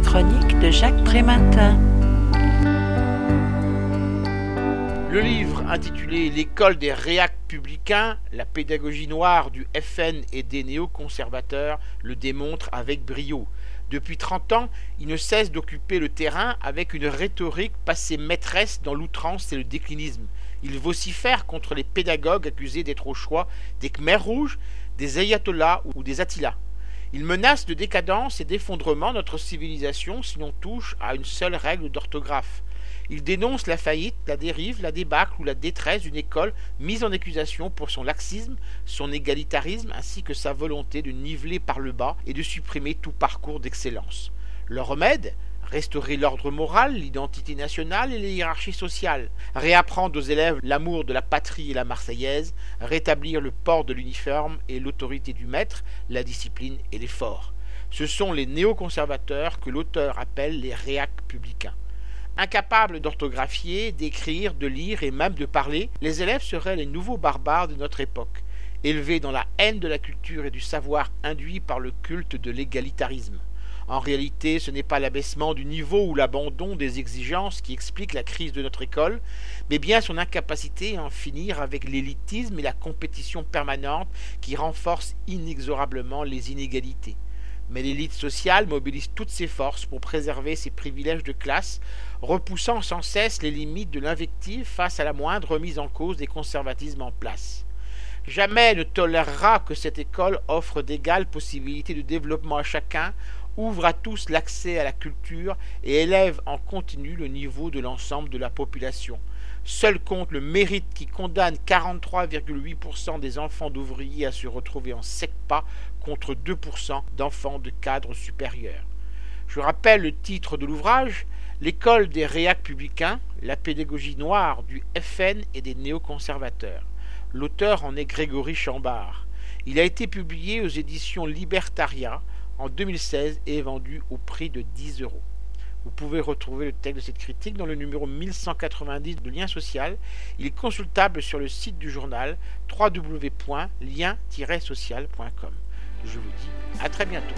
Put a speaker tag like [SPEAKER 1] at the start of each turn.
[SPEAKER 1] de Jacques Prématin.
[SPEAKER 2] Le livre intitulé L'école des républicains, la pédagogie noire du FN et des néoconservateurs le démontre avec brio. Depuis 30 ans, il ne cesse d'occuper le terrain avec une rhétorique passée maîtresse dans l'outrance et le déclinisme. Il vocifère contre les pédagogues accusés d'être au choix des Khmers rouges, des ayatollahs ou des Attila. Il menace de décadence et d'effondrement notre civilisation si l'on touche à une seule règle d'orthographe. Il dénonce la faillite, la dérive, la débâcle ou la détresse d'une école mise en accusation pour son laxisme, son égalitarisme ainsi que sa volonté de niveler par le bas et de supprimer tout parcours d'excellence. Le remède? Restaurer l'ordre moral, l'identité nationale et les hiérarchies sociales, réapprendre aux élèves l'amour de la patrie et la marseillaise, rétablir le port de l'uniforme et l'autorité du maître, la discipline et l'effort. Ce sont les néoconservateurs que l'auteur appelle les réac-publicains. Incapables d'orthographier, d'écrire, de lire et même de parler, les élèves seraient les nouveaux barbares de notre époque, élevés dans la haine de la culture et du savoir induit par le culte de l'égalitarisme. En réalité, ce n'est pas l'abaissement du niveau ou l'abandon des exigences qui explique la crise de notre école, mais bien son incapacité à en finir avec l'élitisme et la compétition permanente qui renforcent inexorablement les inégalités. Mais l'élite sociale mobilise toutes ses forces pour préserver ses privilèges de classe, repoussant sans cesse les limites de l'invective face à la moindre remise en cause des conservatismes en place. Jamais ne tolérera que cette école offre d'égales possibilités de développement à chacun ouvre à tous l'accès à la culture et élève en continu le niveau de l'ensemble de la population. Seul compte le mérite qui condamne 43,8% des enfants d'ouvriers à se retrouver en SECPA contre 2% d'enfants de cadres supérieurs. Je rappelle le titre de l'ouvrage L'école des républicains, la pédagogie noire du FN et des néoconservateurs. L'auteur en est Grégory Chambard. Il a été publié aux éditions Libertaria en 2016 et est vendu au prix de 10 euros. Vous pouvez retrouver le texte de cette critique dans le numéro 1190 de Lien Social. Il est consultable sur le site du journal www.lien-social.com. Je vous dis à très bientôt.